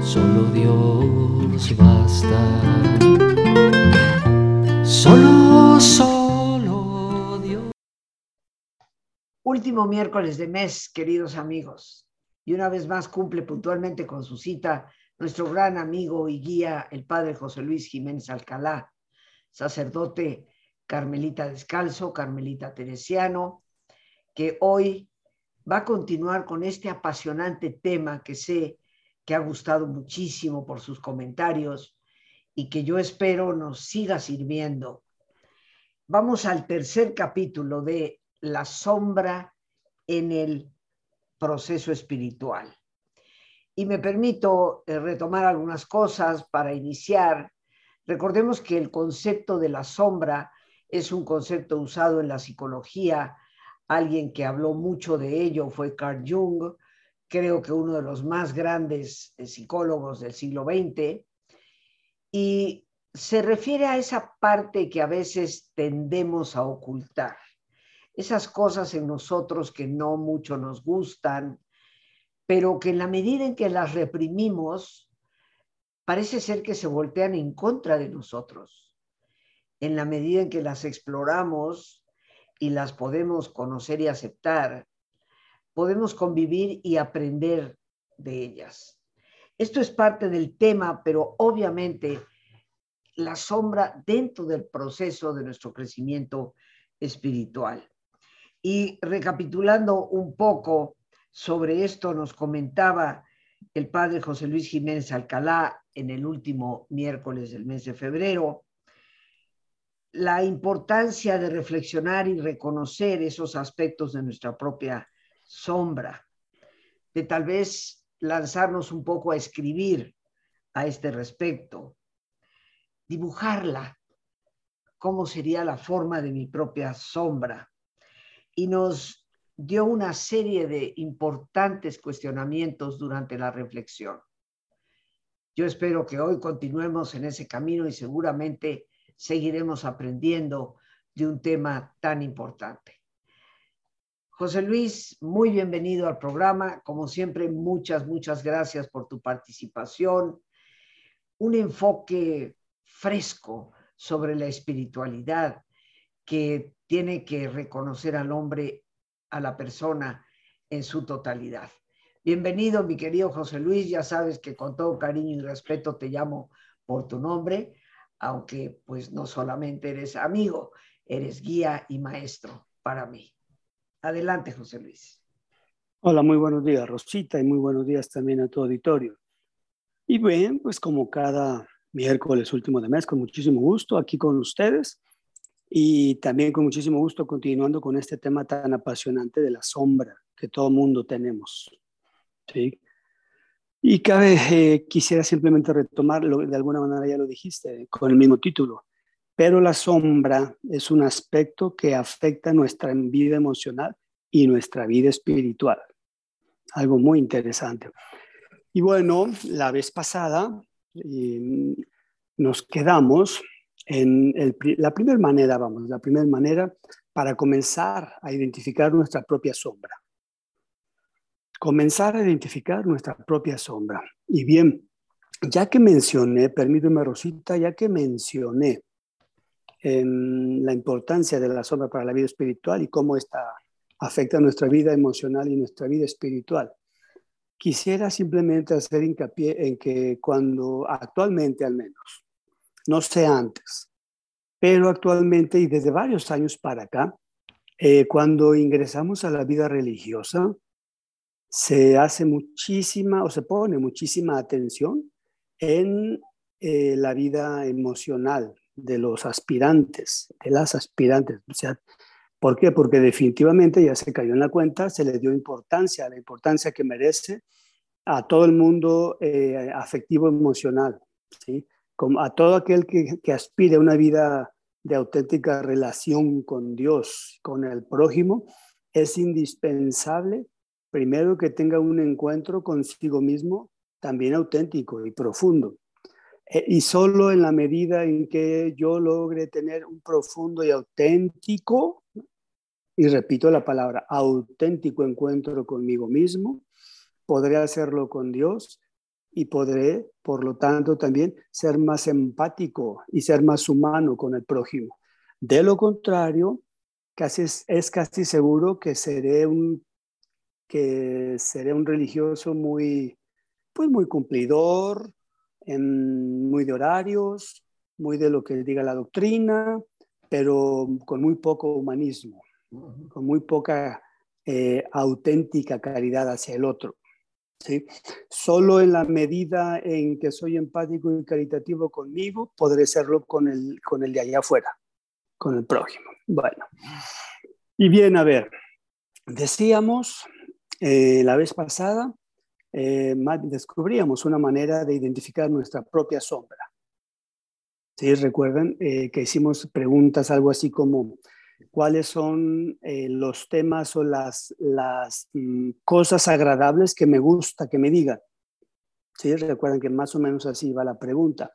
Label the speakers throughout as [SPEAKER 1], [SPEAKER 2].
[SPEAKER 1] Solo Dios basta. Solo, solo
[SPEAKER 2] Último miércoles de mes, queridos amigos. Y una vez más cumple puntualmente con su cita nuestro gran amigo y guía, el padre José Luis Jiménez Alcalá, sacerdote carmelita descalzo, carmelita teresiano, que hoy va a continuar con este apasionante tema que sé que ha gustado muchísimo por sus comentarios y que yo espero nos siga sirviendo. Vamos al tercer capítulo de la sombra en el proceso espiritual. Y me permito eh, retomar algunas cosas para iniciar. Recordemos que el concepto de la sombra es un concepto usado en la psicología. Alguien que habló mucho de ello fue Carl Jung, creo que uno de los más grandes eh, psicólogos del siglo XX. Y se refiere a esa parte que a veces tendemos a ocultar esas cosas en nosotros que no mucho nos gustan, pero que en la medida en que las reprimimos, parece ser que se voltean en contra de nosotros. En la medida en que las exploramos y las podemos conocer y aceptar, podemos convivir y aprender de ellas. Esto es parte del tema, pero obviamente la sombra dentro del proceso de nuestro crecimiento espiritual. Y recapitulando un poco sobre esto, nos comentaba el padre José Luis Jiménez Alcalá en el último miércoles del mes de febrero, la importancia de reflexionar y reconocer esos aspectos de nuestra propia sombra, de tal vez lanzarnos un poco a escribir a este respecto, dibujarla, cómo sería la forma de mi propia sombra y nos dio una serie de importantes cuestionamientos durante la reflexión. Yo espero que hoy continuemos en ese camino y seguramente seguiremos aprendiendo de un tema tan importante. José Luis, muy bienvenido al programa. Como siempre, muchas, muchas gracias por tu participación. Un enfoque fresco sobre la espiritualidad que tiene que reconocer al hombre, a la persona en su totalidad. Bienvenido, mi querido José Luis. Ya sabes que con todo cariño y respeto te llamo por tu nombre, aunque pues no solamente eres amigo, eres guía y maestro para mí. Adelante, José Luis.
[SPEAKER 3] Hola, muy buenos días, Rosita, y muy buenos días también a tu auditorio. Y bien, pues como cada miércoles último de mes, con muchísimo gusto aquí con ustedes y también con muchísimo gusto continuando con este tema tan apasionante de la sombra que todo mundo tenemos. ¿sí? Y cabe, eh, quisiera simplemente retomarlo, de alguna manera ya lo dijiste, con el mismo título, pero la sombra es un aspecto que afecta nuestra vida emocional y nuestra vida espiritual. Algo muy interesante. Y bueno, la vez pasada eh, nos quedamos en la primera manera, vamos, la primera manera para comenzar a identificar nuestra propia sombra. Comenzar a identificar nuestra propia sombra. Y bien, ya que mencioné, permíteme Rosita, ya que mencioné en la importancia de la sombra para la vida espiritual y cómo esta afecta nuestra vida emocional y nuestra vida espiritual. quisiera simplemente hacer hincapié en que cuando actualmente al menos, no sé antes, pero actualmente y desde varios años para acá, eh, cuando ingresamos a la vida religiosa, se hace muchísima o se pone muchísima atención en eh, la vida emocional de los aspirantes, de las aspirantes. O sea, ¿Por qué? Porque definitivamente ya se cayó en la cuenta, se le dio importancia, la importancia que merece a todo el mundo eh, afectivo emocional, ¿sí? Como a todo aquel que, que aspire a una vida de auténtica relación con Dios, con el prójimo, es indispensable primero que tenga un encuentro consigo mismo también auténtico y profundo. Eh, y solo en la medida en que yo logre tener un profundo y auténtico, y repito la palabra, auténtico encuentro conmigo mismo, podré hacerlo con Dios y podré, por lo tanto, también ser más empático y ser más humano con el prójimo. De lo contrario, casi es casi seguro que seré un que seré un religioso muy pues muy cumplidor, en, muy de horarios, muy de lo que diga la doctrina, pero con muy poco humanismo, con muy poca eh, auténtica caridad hacia el otro. ¿sí? Solo en la medida en que soy empático y caritativo conmigo, podré serlo con el, con el de allá afuera, con el prójimo. Bueno, y bien, a ver, decíamos eh, la vez pasada, eh, descubríamos una manera de identificar nuestra propia sombra. ¿Sí? Recuerdan eh, que hicimos preguntas, algo así como, cuáles son eh, los temas o las, las mm, cosas agradables que me gusta que me digan. ¿Sí? Recuerden que más o menos así va la pregunta.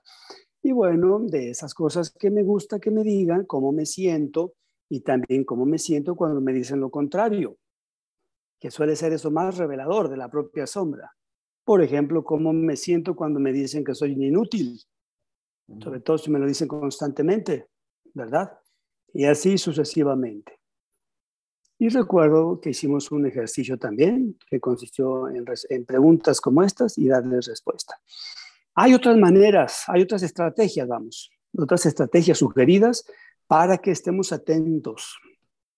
[SPEAKER 3] Y bueno, de esas cosas que me gusta que me digan, cómo me siento y también cómo me siento cuando me dicen lo contrario, que suele ser eso más revelador de la propia sombra. Por ejemplo, cómo me siento cuando me dicen que soy inútil, sobre todo si me lo dicen constantemente, ¿verdad? y así sucesivamente. Y recuerdo que hicimos un ejercicio también que consistió en, preguntas como estas y darles respuesta. Hay otras maneras, hay otras estrategias, vamos, otras estrategias sugeridas para que estemos atentos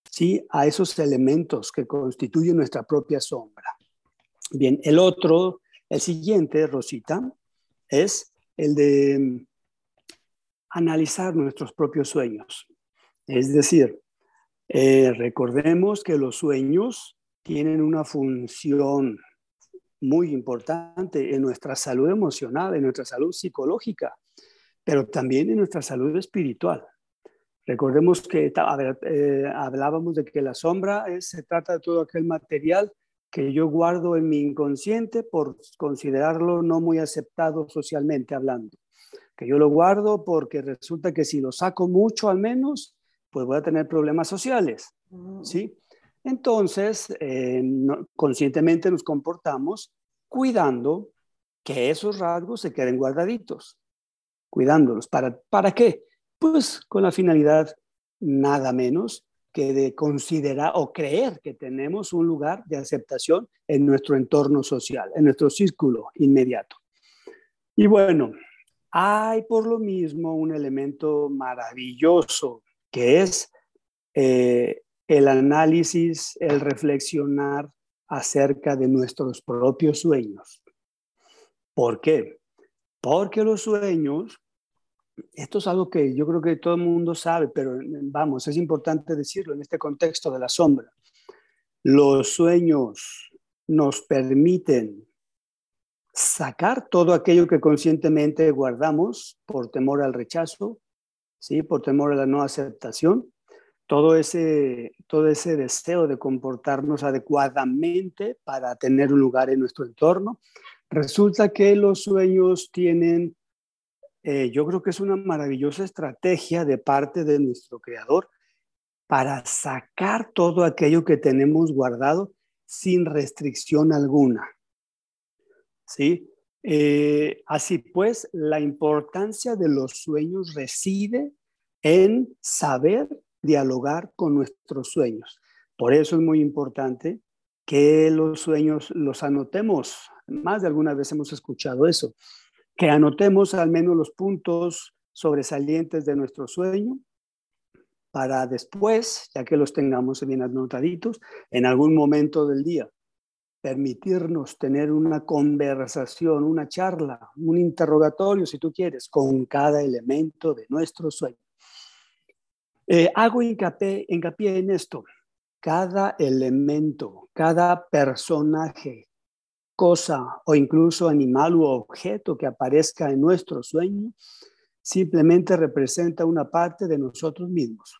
[SPEAKER 3] ¿sí? a esos elementos que constituyen nuestra propia sombra. Bien, el otro, el siguiente, Rosita, es el de analizar nuestros propios sueños. Es decir, eh, recordemos que los sueños tienen una función muy importante en nuestra salud emocional, en nuestra salud psicológica, pero también en nuestra salud espiritual. Recordemos que eh, hablábamos de que la sombra se trata de todo aquel material que yo guardo en mi inconsciente por considerarlo no muy aceptado socialmente hablando. Que yo lo guardo porque resulta que si lo saco mucho al menos, pues voy a tener problemas sociales, mm. ¿sí? Entonces, eh, conscientemente nos comportamos cuidando que esos rasgos se queden guardaditos, cuidándolos. ¿Para, ¿Para qué? Pues con la finalidad nada menos que de considerar o creer que tenemos un lugar de aceptación en nuestro entorno social, en nuestro círculo inmediato. Y bueno, hay por lo mismo un elemento maravilloso que es eh, el análisis, el reflexionar acerca de nuestros propios sueños. ¿Por qué? Porque los sueños, esto es algo que yo creo que todo el mundo sabe, pero vamos, es importante decirlo en este contexto de la sombra. Los sueños nos permiten sacar todo aquello que conscientemente guardamos por temor al rechazo, ¿sí? por temor a la no aceptación, todo ese, todo ese deseo de comportarnos adecuadamente para tener un lugar en nuestro entorno. Resulta que los sueños tienen, eh, yo creo que es una maravillosa estrategia de parte de nuestro creador para sacar todo aquello que tenemos guardado sin restricción alguna. ¿Sí? Eh, así pues, la importancia de los sueños reside en saber dialogar con nuestros sueños. Por eso es muy importante que los sueños los anotemos más de alguna vez hemos escuchado eso, que anotemos al menos los puntos sobresalientes de nuestro sueño para después, ya que los tengamos bien anotaditos, en algún momento del día, permitirnos tener una conversación, una charla, un interrogatorio, si tú quieres, con cada elemento de nuestro sueño. Eh, hago hincapié, hincapié en esto. Cada elemento, cada personaje, cosa o incluso animal u objeto que aparezca en nuestro sueño, simplemente representa una parte de nosotros mismos.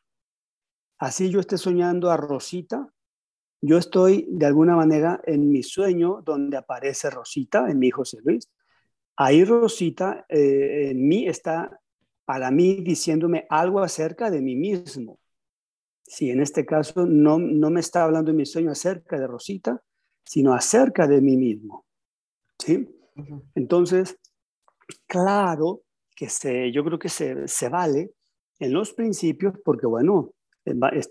[SPEAKER 3] Así yo esté soñando a Rosita, yo estoy de alguna manera en mi sueño donde aparece Rosita, en mi José Luis. Ahí Rosita eh, en mí está para mí diciéndome algo acerca de mí mismo. Si en este caso no, no me está hablando en mi sueño acerca de Rosita, sino acerca de mí mismo. ¿Sí? Entonces, claro que se, yo creo que se, se vale en los principios porque, bueno,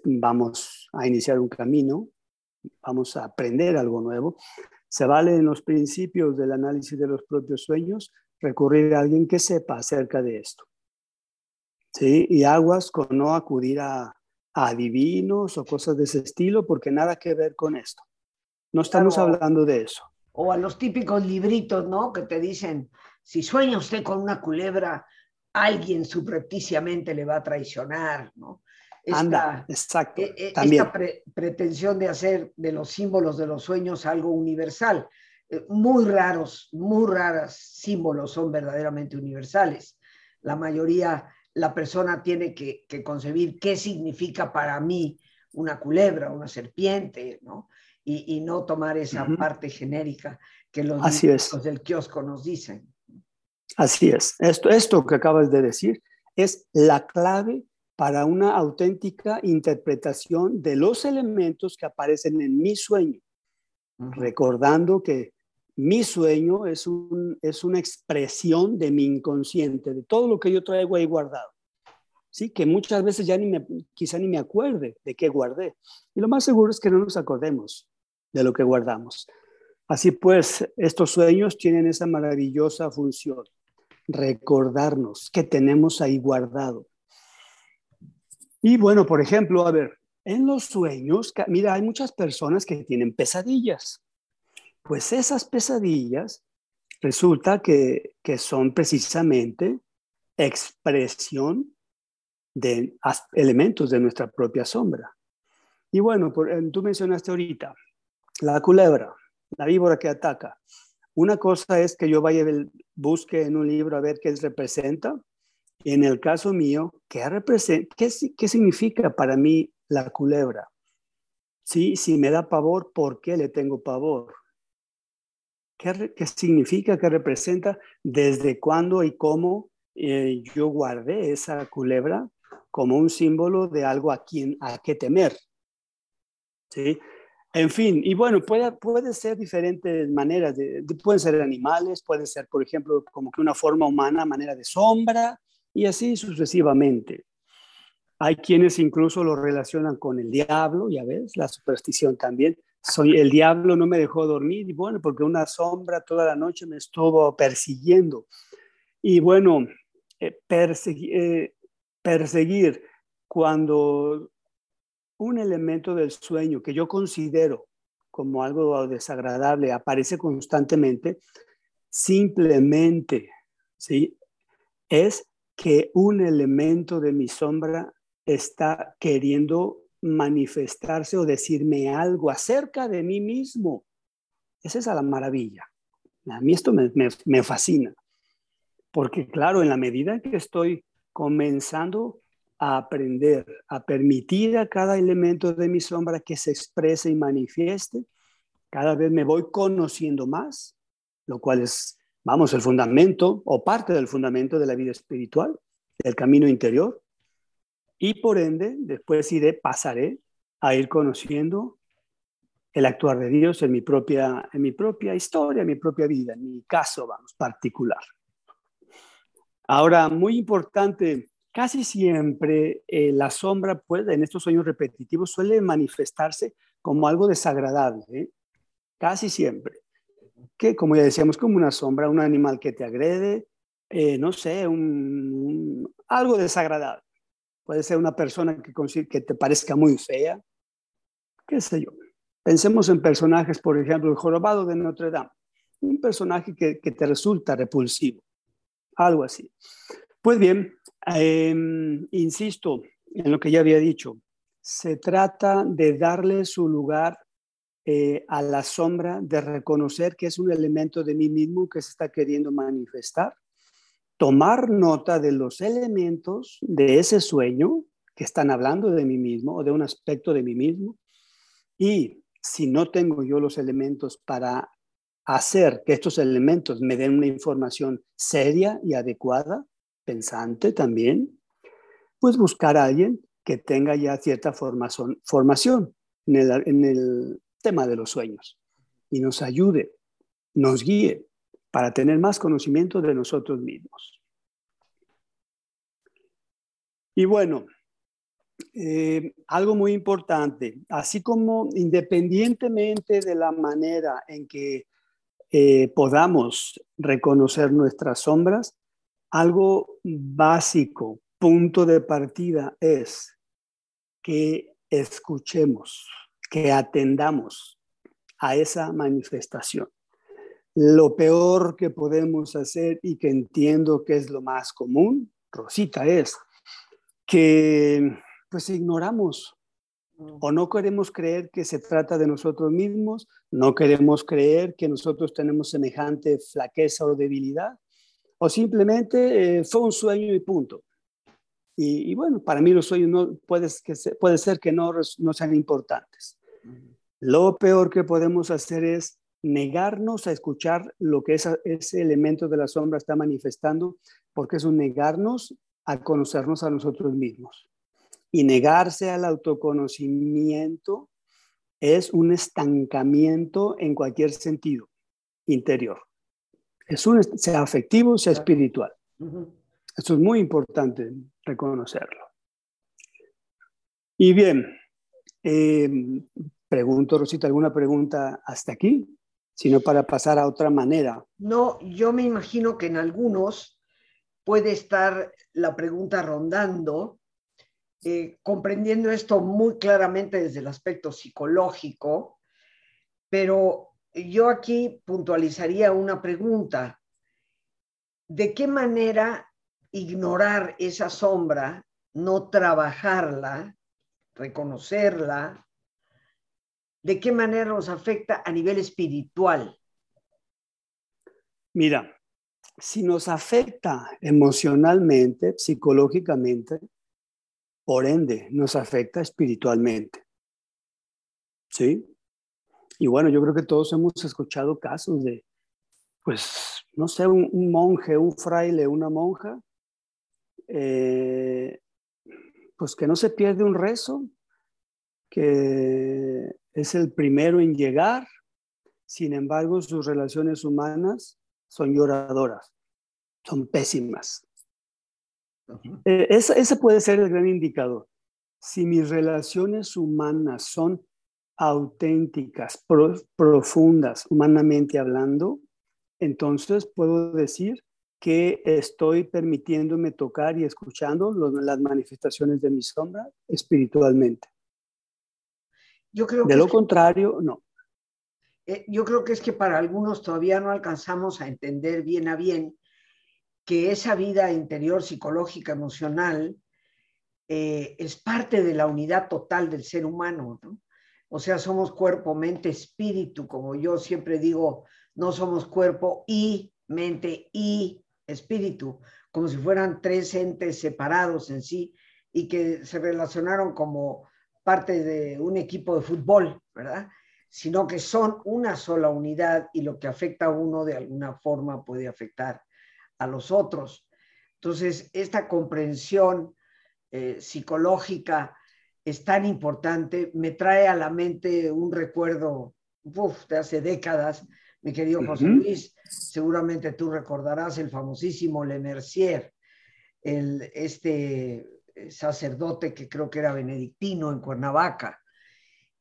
[SPEAKER 3] vamos a iniciar un camino, vamos a aprender algo nuevo. Se vale en los principios del análisis de los propios sueños recurrir a alguien que sepa acerca de esto. ¿Sí? Y aguas con no acudir a, a adivinos o cosas de ese estilo porque nada que ver con esto. No estamos hablando de eso.
[SPEAKER 2] O a los típicos libritos, ¿no? Que te dicen, si sueña usted con una culebra, alguien subrepticiamente le va a traicionar, ¿no?
[SPEAKER 3] Esta, Anda, exacto.
[SPEAKER 2] E, e, esta pretensión de hacer de los símbolos de los sueños algo universal. Eh, muy raros, muy raros símbolos son verdaderamente universales. La mayoría, la persona tiene que, que concebir qué significa para mí una culebra, una serpiente, ¿no? Y, no tomar esa parte genérica que los
[SPEAKER 3] Así
[SPEAKER 2] del kiosco nos dicen.
[SPEAKER 3] Así es. Esto, esto que acabas de decir es la clave para una auténtica interpretación de los elementos que aparecen en mi sueño, recordando que mi sueño es, un, es una expresión de mi inconsciente, de todo lo que yo traigo ahí guardado. ¿sí? Que muchas veces ya ni me, quizá ni me acuerde de qué guardé. Y lo más seguro es que no nos acordemos de lo que guardamos. Así pues, estos sueños tienen esa maravillosa función, recordarnos que tenemos ahí guardado. Y bueno, por ejemplo, a ver, en los sueños, mira, hay muchas personas que tienen pesadillas. Pues esas pesadillas resulta que, que son precisamente expresión de elementos de nuestra propia sombra. Y bueno, tú mencionaste ahorita la culebra, la víbora que ataca. Una cosa es que yo vaya y busque en un libro a ver qué representa. En el caso mío, ¿qué, representa, qué significa para mí la culebra? ¿Sí? Si me da pavor, ¿por qué le tengo pavor? ¿Qué, qué significa, qué representa? ¿Desde cuándo y cómo eh, yo guardé esa culebra como un símbolo de algo a quien a qué temer? ¿Sí? En fin, y bueno, puede, puede ser diferentes maneras, de, pueden ser animales, puede ser, por ejemplo, como que una forma humana, manera de sombra, y así sucesivamente. Hay quienes incluso lo relacionan con el diablo, ya ves, la superstición también. Soy, el diablo no me dejó dormir, y bueno, porque una sombra toda la noche me estuvo persiguiendo. Y bueno, eh, eh, perseguir cuando un elemento del sueño que yo considero como algo desagradable aparece constantemente, simplemente, ¿sí? Es que un elemento de mi sombra está queriendo manifestarse o decirme algo acerca de mí mismo. Esa es la maravilla. A mí esto me, me fascina, porque claro, en la medida que estoy comenzando a aprender, a permitir a cada elemento de mi sombra que se exprese y manifieste. Cada vez me voy conociendo más, lo cual es, vamos, el fundamento o parte del fundamento de la vida espiritual, del camino interior. Y por ende, después iré, pasaré a ir conociendo el actuar de Dios en mi propia, en mi propia historia, en mi propia vida, en mi caso, vamos, particular. Ahora, muy importante Casi siempre eh, la sombra puede, en estos sueños repetitivos suele manifestarse como algo desagradable, ¿eh? casi siempre. que, como ya decíamos, como una sombra, un animal que te agrede, eh, no sé, algo desagradable. Puede ser una persona que, te parezca muy fea, qué sé yo. Pensemos en personajes, por ejemplo, el jorobado de Notre Dame, un personaje que te resulta repulsivo, algo así. Pues bien, em, insisto en lo que ya había dicho, se trata de darle su lugar eh, a la sombra, de reconocer que es un elemento de mí mismo que se está queriendo manifestar, tomar nota de los elementos de ese sueño que están hablando de mí mismo o de un aspecto de mí mismo, y si no tengo yo los elementos para hacer que estos elementos me den una información seria y adecuada, pensante también, pues buscar a alguien que tenga ya cierta formación, formación en el, en el tema de los sueños y nos ayude, nos guíe para tener más conocimiento de nosotros mismos. Y bueno, eh, algo muy importante, así como independientemente de la manera en que eh, podamos reconocer nuestras sombras, algo básico, punto de partida es que escuchemos que atendamos a esa manifestación. Lo peor que podemos hacer y que entiendo que es lo más común, Rosita, es que pues ignoramos mm. o no queremos creer que se trata de nosotros mismos, no queremos creer que nosotros tenemos semejante flaqueza o debilidad, o simplemente eh, fue un sueño y punto. Y, bueno, para mí los sueños no, puede, que puede ser que no, no sean importantes. Lo peor que podemos hacer es negarnos a escuchar lo que ese elemento de la sombra está manifestando, porque es un negarnos a conocernos a nosotros mismos. Y negarse al autoconocimiento es un estancamiento en cualquier sentido interior. Es un, sea afectivo, sea espiritual. Esto es muy importante reconocerlo. Y bien, eh, Pregunto, Rosita, ¿alguna pregunta hasta aquí? Sino para pasar a otra manera.
[SPEAKER 2] No, yo me imagino que en algunos puede estar la pregunta rondando, eh, comprendiendo esto muy claramente desde el aspecto psicológico, pero yo aquí puntualizaría una pregunta. ¿De qué manera ignorar esa sombra, no trabajarla, reconocerla, de qué manera nos afecta a nivel espiritual.
[SPEAKER 3] Mira, si nos afecta emocionalmente, psicológicamente, por ende, nos afecta espiritualmente. ¿Sí? Y bueno, yo creo que todos hemos escuchado casos de, pues, no sé, un, monje, un fraile, una monja, eh, pues que no se pierde un rezo, que es el primero en llegar, sin embargo sus relaciones humanas son lloradoras, son pésimas. Eh, ese, puede ser el gran indicador. Si mis relaciones humanas son auténticas, profundas, humanamente hablando, entonces puedo decir que estoy permitiéndome tocar y escuchando las manifestaciones de mi sombra espiritualmente creo de lo contrario, no.
[SPEAKER 2] Eh, yo creo que es que para algunos todavía no alcanzamos a entender bien a bien que esa vida interior psicológica, emocional, eh, es parte de la unidad total del ser humano, O sea, somos cuerpo, mente, espíritu, como yo siempre digo, no somos cuerpo y mente y espíritu, como si fueran tres entes separados en sí y que se relacionaron como parte de un equipo de fútbol, ¿verdad? Sino que son una sola unidad y lo que afecta a uno de alguna forma puede afectar a los otros. Entonces, esta comprensión eh, psicológica es tan importante, me trae a la mente un recuerdo de hace décadas, mi querido José Luis, seguramente tú recordarás el famosísimo Le Mercier, el, este eh, sacerdote que creo que era benedictino en Cuernavaca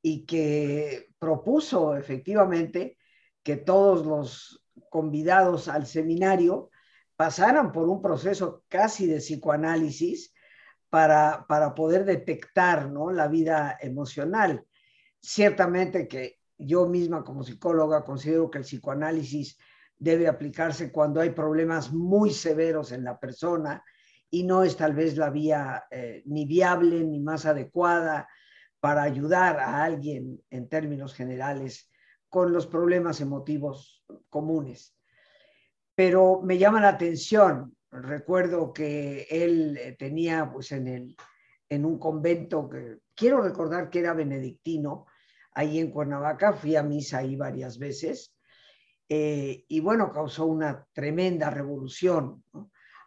[SPEAKER 2] y que propuso efectivamente que todos los convidados al seminario pasaran por un proceso casi de psicoanálisis para, para poder detectar ¿no? la vida emocional. Ciertamente que yo misma como psicóloga considero que el psicoanálisis debe aplicarse cuando hay problemas muy severos en la persona y no es tal vez la vía eh, ni viable ni más adecuada para ayudar a alguien en términos generales con los problemas emotivos comunes. Pero me llama la atención, recuerdo que él eh, tenía pues en, el, en un convento que quiero recordar que era benedictino, ahí en Cuernavaca, fui a misa ahí varias veces, eh, y bueno, causó una tremenda revolución,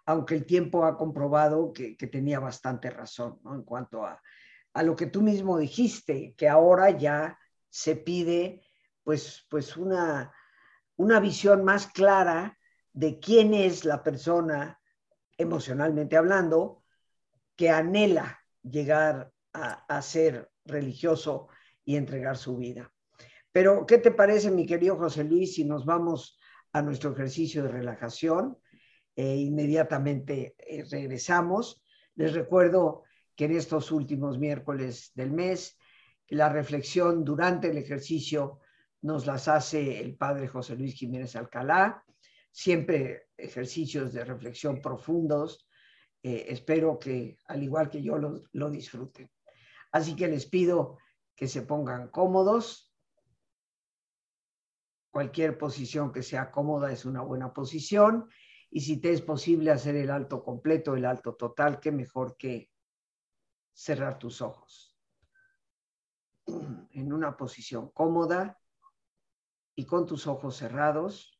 [SPEAKER 2] aunque el tiempo ha comprobado que, tenía bastante razón en cuanto a, a, lo que tú mismo dijiste, que ahora ya se pide pues, pues una, una visión más clara de quién es la persona emocionalmente hablando que anhela llegar a, ser religioso y entregar su vida. Pero, ¿qué te parece, mi querido José Luis, si nos vamos a nuestro ejercicio de relajación? E inmediatamente eh, regresamos. Les recuerdo que en estos últimos miércoles del mes, la reflexión durante el ejercicio nos las hace el padre José Luis Jiménez Alcalá, siempre ejercicios de reflexión profundos. Eh, espero que, al igual que yo, lo disfruten. Así que les pido que se pongan cómodos. Cualquier posición que sea cómoda es una buena posición. Y si te es posible hacer el alto completo, el alto total, qué mejor que cerrar tus ojos. En una posición cómoda y con tus ojos cerrados,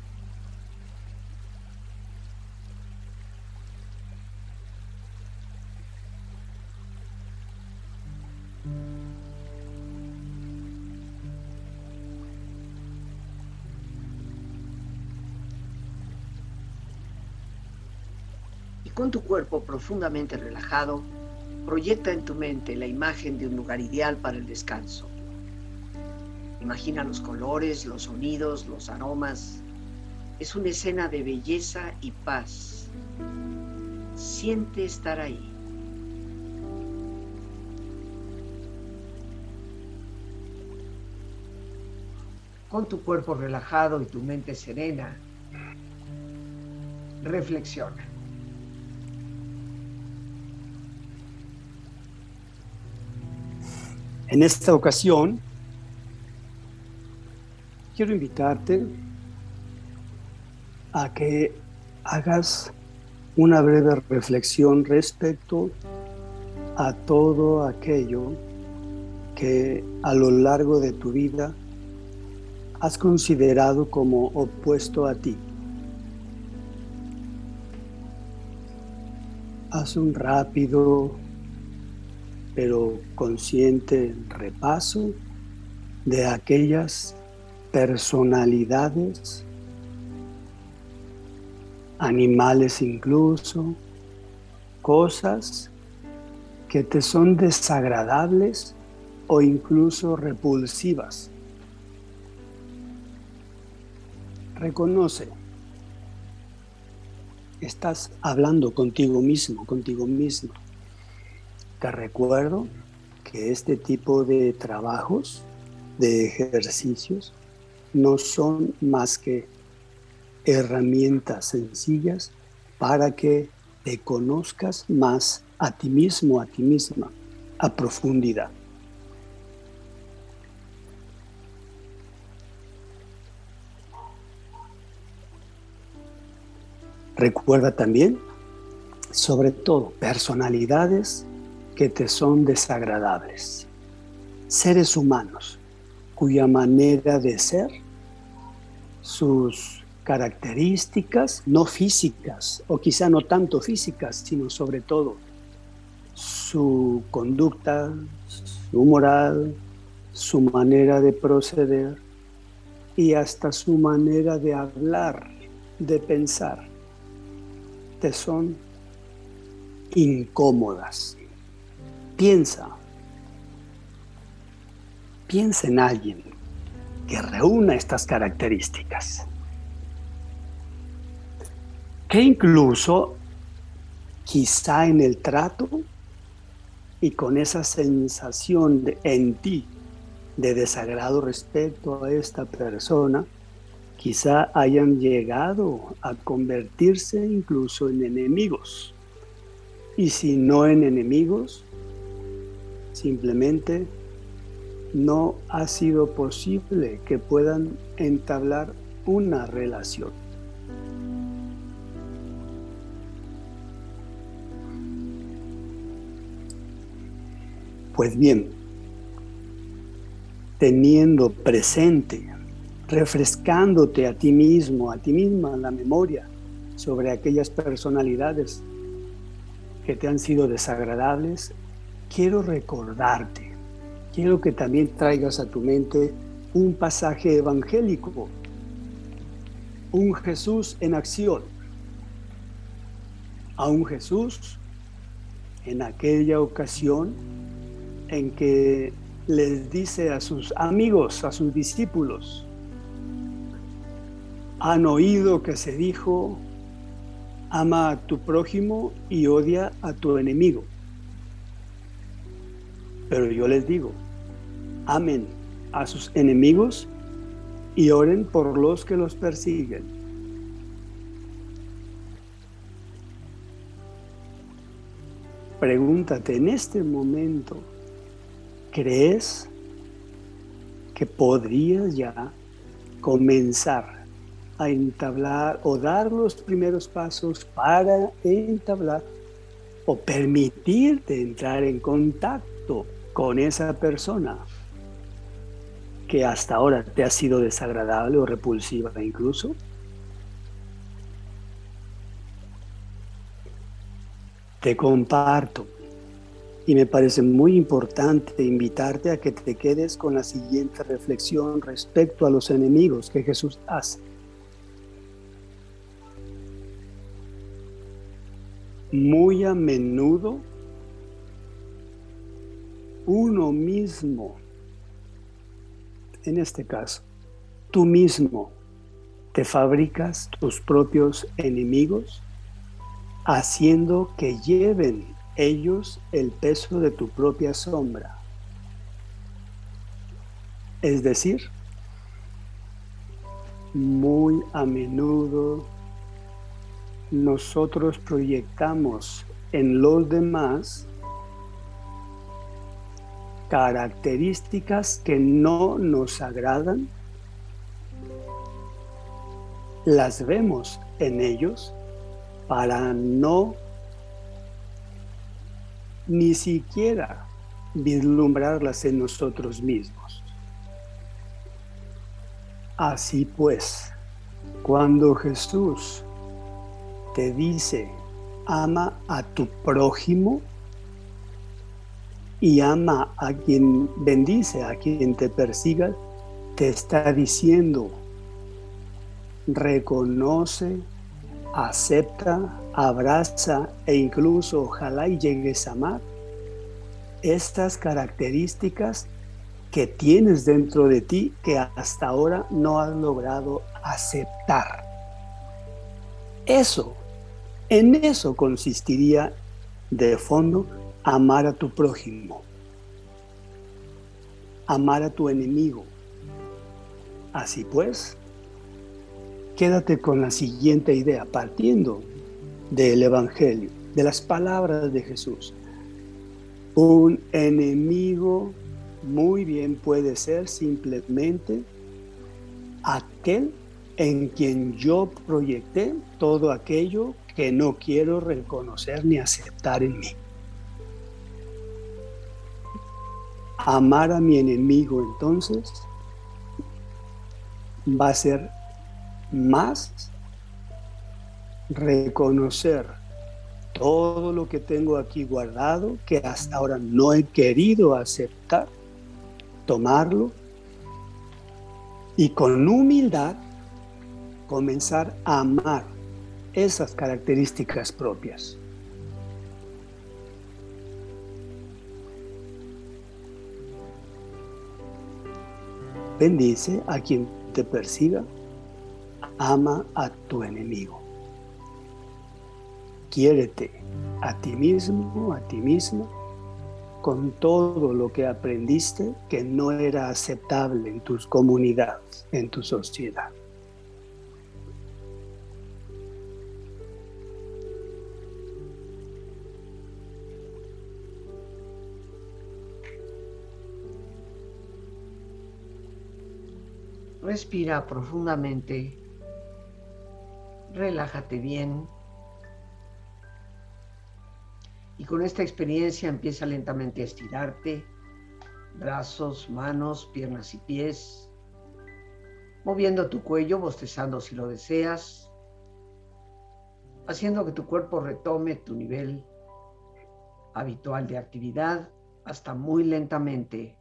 [SPEAKER 2] Con tu cuerpo profundamente relajado, proyecta en tu mente la imagen de un lugar ideal para el descanso. Imagina los colores, los sonidos, los aromas. Es una escena de belleza y paz. Siente estar ahí. Con tu cuerpo relajado y tu mente serena, reflexiona.
[SPEAKER 3] En esta ocasión, quiero invitarte a que hagas una breve reflexión respecto a todo aquello que a lo largo de tu vida has considerado como opuesto a ti. Haz un rápido pero consciente repaso de aquellas personalidades, animales incluso, cosas que te son desagradables o incluso repulsivas. Reconoce, estás hablando contigo mismo, contigo mismo. Te recuerdo que este tipo de trabajos, de ejercicios, no son más que herramientas sencillas para que te conozcas más a ti mismo, a ti misma, a profundidad. Recuerda también, sobre todo, personalidades que te son desagradables. Seres humanos cuya manera de ser, sus características, no físicas, o quizá no tanto físicas, sino sobre todo su conducta, su moral, su manera de proceder y hasta su manera de hablar, de pensar, te son incómodas. Piensa, piensa en alguien que reúna estas características. Que incluso quizá en el trato y con esa sensación en ti de desagrado respecto a esta persona, quizá hayan llegado a convertirse incluso en enemigos. Y si no en enemigos, simplemente no ha sido posible que puedan entablar una relación. Pues bien, teniendo presente, refrescándote a ti mismo, a ti misma, la memoria sobre aquellas personalidades que te han sido desagradables, quiero recordarte, quiero que también traigas a tu mente un pasaje evangélico, un Jesús en acción, a un Jesús en aquella ocasión en que les dice a sus amigos, a sus discípulos, han oído que se dijo, ama a tu prójimo y odia a tu enemigo. Pero yo les digo, amen a sus enemigos y oren por los que los persiguen. Pregúntate en este momento, ¿crees que podrías ya comenzar a entablar o dar los primeros pasos para entablar o permitirte entrar en contacto con esa persona que hasta ahora te ha sido desagradable o repulsiva incluso? Te comparto y me parece muy importante invitarte a que te quedes con la siguiente reflexión respecto a los enemigos que Jesús hace. muy a menudo uno mismo, en este caso, tú mismo te fabricas tus propios enemigos, haciendo que lleven ellos el peso de tu propia sombra. Es decir, muy a menudo nosotros proyectamos en los demás características que no nos agradan, las vemos en ellos para no ni siquiera vislumbrarlas en nosotros mismos. Así pues, cuando Jesús te dice, ama a tu prójimo y ama a quien bendice, a quien te persiga, te está diciendo, reconoce, acepta, abraza e incluso ojalá y llegues a amar estas características que tienes dentro de ti que hasta ahora no has logrado aceptar. Eso en eso consistiría de fondo amar a tu prójimo, amar a tu enemigo. Así pues, quédate con la siguiente idea, partiendo del Evangelio, de las palabras de Jesús. Un enemigo muy bien puede ser simplemente aquel en quien yo proyecté todo aquello que no quiero reconocer ni aceptar en mí. Amar a mi enemigo entonces va a ser más reconocer todo lo que tengo aquí guardado, que hasta ahora no he querido aceptar, tomarlo y con humildad comenzar a amar esas características propias. Bendice a quien te persiga, ama a tu enemigo. Quiérete a ti mismo, a ti misma, con todo lo que aprendiste que no era aceptable en tus comunidades, en tu sociedad.
[SPEAKER 2] Respira profundamente. Relájate bien. Y con esta experiencia empieza lentamente a estirarte. Brazos, manos, piernas y pies. Moviendo tu cuello, bostezando si lo deseas. Haciendo que tu cuerpo retome tu nivel habitual de actividad hasta muy lentamente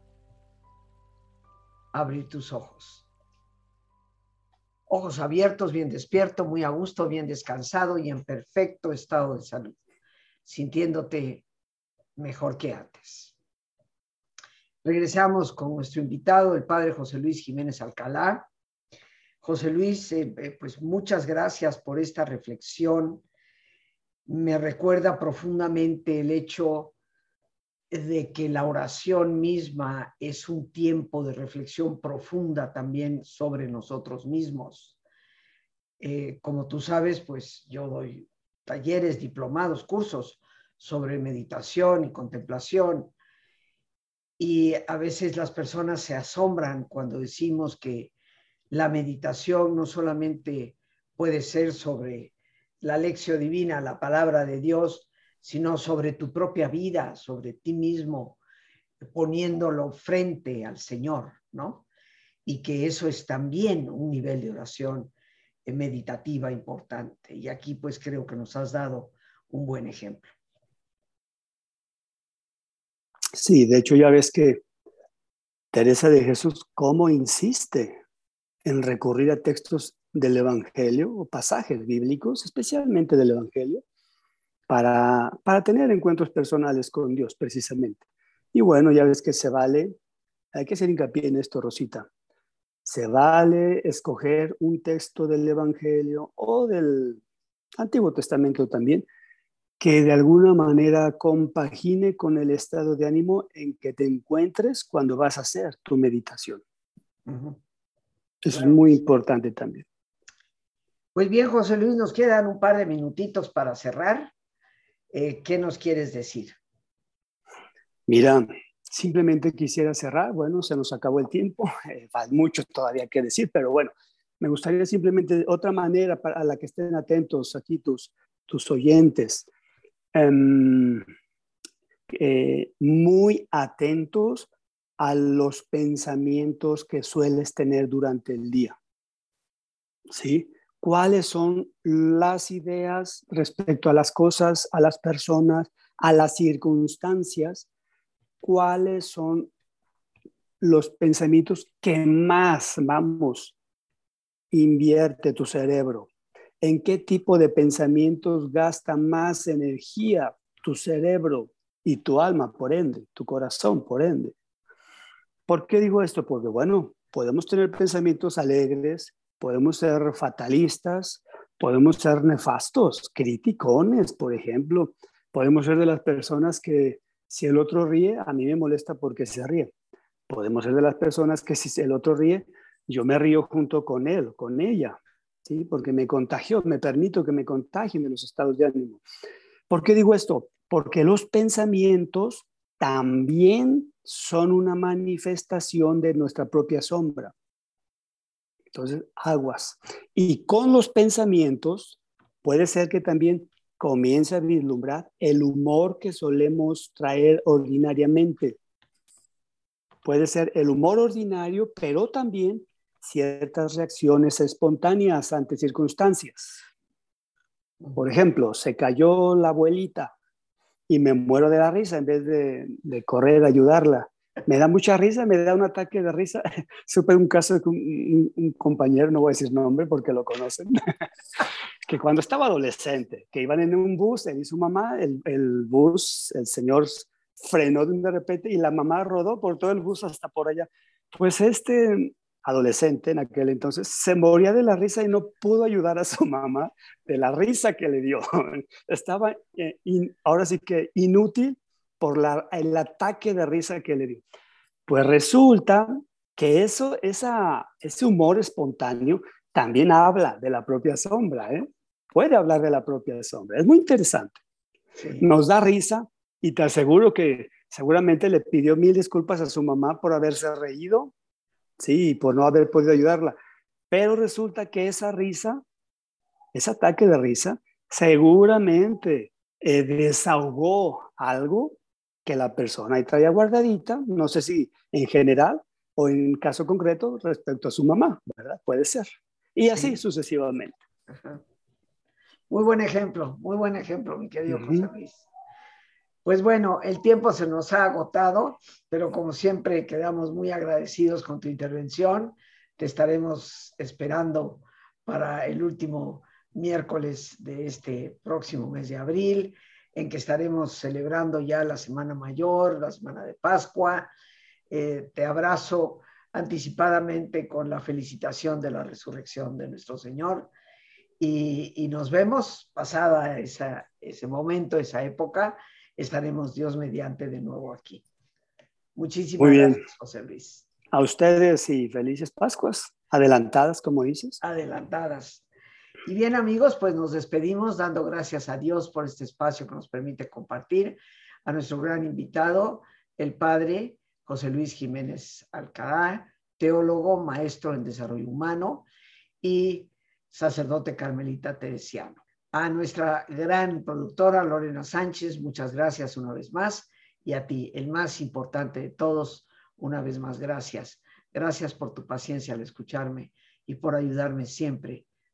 [SPEAKER 2] abrir tus ojos. Ojos abiertos, bien despierto, muy a gusto, bien descansado y en perfecto estado de salud, sintiéndote mejor que antes. Regresamos con nuestro invitado, el padre José Luis Jiménez Alcalá. José Luis, eh, eh, pues muchas gracias por esta reflexión. Me recuerda profundamente el hecho de que la oración misma es un tiempo de reflexión profunda también sobre nosotros mismos. Eh, como tú sabes, pues yo doy talleres, diplomados, cursos sobre meditación y contemplación. Y a veces las personas se asombran cuando decimos que la meditación no solamente puede ser sobre la lección divina, la palabra de Dios, sino sobre tu propia vida, sobre ti mismo, poniéndolo frente al Señor, ¿no? Y que eso es también un nivel de oración meditativa importante. Y aquí pues creo que nos has dado un buen ejemplo.
[SPEAKER 3] Sí, de hecho ya ves que Teresa de Jesús, ¿cómo insiste en recurrir a textos del Evangelio o pasajes bíblicos, especialmente del Evangelio, para, para tener encuentros personales con Dios precisamente. Y bueno, ya ves que se vale, hay que hacer hincapié en esto, Rosita, se vale escoger un texto del Evangelio o del Antiguo Testamento también, que de alguna manera compagine con el estado de ánimo en que te encuentres cuando vas a hacer tu meditación. Eso es muy importante también.
[SPEAKER 2] Pues bien, José Luis, nos quedan un par de minutitos para cerrar. Eh, ¿qué nos quieres decir?
[SPEAKER 3] Mira, simplemente quisiera cerrar, bueno, se nos acabó el tiempo, eh, hay mucho todavía que decir, pero bueno, me gustaría simplemente otra manera para la que estén atentos aquí tus, tus oyentes, em, eh, muy atentos a los pensamientos que sueles tener durante el día. ¿Sí? Cuáles son las ideas respecto a las cosas, a las personas, a las circunstancias, cuáles son los pensamientos que más, vamos, invierte tu cerebro, en qué tipo de pensamientos gasta más energía tu cerebro y tu alma, por ende, tu corazón, por ende. ¿Por qué digo esto? Porque, bueno, podemos tener pensamientos alegres, podemos ser fatalistas, podemos ser nefastos, criticones, por ejemplo. Podemos ser de las personas que si el otro ríe, a mí me molesta porque se ríe. Podemos ser de las personas que si el otro ríe, yo me río junto con él, con ella, ¿sí? porque me contagió, me permito que me contagien de los estados de ánimo. ¿Por qué digo esto? Porque los pensamientos también son una manifestación de nuestra propia sombra. Entonces, aguas. Y con los pensamientos, puede ser que también comience a vislumbrar el humor que solemos traer ordinariamente. Puede ser el humor ordinario, pero también ciertas reacciones espontáneas ante circunstancias. Por ejemplo, se cayó la abuelita y me muero de la risa en vez de, de correr a ayudarla me da mucha risa, me da un ataque de risa. Supe un caso de un, compañero, no voy a decir nombre porque lo conocen, que cuando estaba adolescente, que iban en un bus, él y su mamá, el, el bus, el señor frenó de repente y la mamá rodó por todo el bus hasta por allá. Pues este adolescente en aquel entonces se moría de la risa y no pudo ayudar a su mamá de la risa que le dio. Estaba eh, ahora sí que inútil por el ataque de risa que le dio. Pues resulta que eso, esa, ese humor espontáneo también habla de la propia sombra, ¿eh? Puede hablar de la propia sombra. Es muy interesante. Nos da risa y te aseguro que seguramente le pidió mil disculpas a su mamá por haberse reído, Sí, por no haber podido ayudarla. Pero resulta que esa risa, ese ataque de risa, seguramente eh, desahogó algo que la persona ahí traía guardadita, no sé si en general o en caso concreto respecto a su mamá, ¿verdad? Puede ser. Y así sucesivamente.
[SPEAKER 2] Muy buen ejemplo, muy buen ejemplo, mi querido José Luis. Pues bueno, el tiempo se nos ha agotado, pero como siempre quedamos muy agradecidos con tu intervención. Te estaremos esperando para el último miércoles de este próximo mes de abril, en que estaremos celebrando ya la Semana Mayor, la Semana de Pascua. Eh, te abrazo anticipadamente con la felicitación de la resurrección de nuestro Señor y, nos vemos pasada ese momento, esa época, estaremos Dios mediante de nuevo aquí. Muchísimas gracias, José Luis.
[SPEAKER 3] A ustedes y felices Pascuas, adelantadas, como dices.
[SPEAKER 2] Adelantadas. Y bien amigos, pues nos despedimos dando gracias a Dios por este espacio que nos permite compartir, a nuestro gran invitado, el padre José Luis Jiménez Alcalá, teólogo, maestro en desarrollo humano y sacerdote carmelita teresiano. A nuestra gran productora Lorena Sánchez, muchas gracias una vez más. Y a ti, el más importante de todos, una vez más, gracias. Gracias por tu paciencia al escucharme y por ayudarme siempre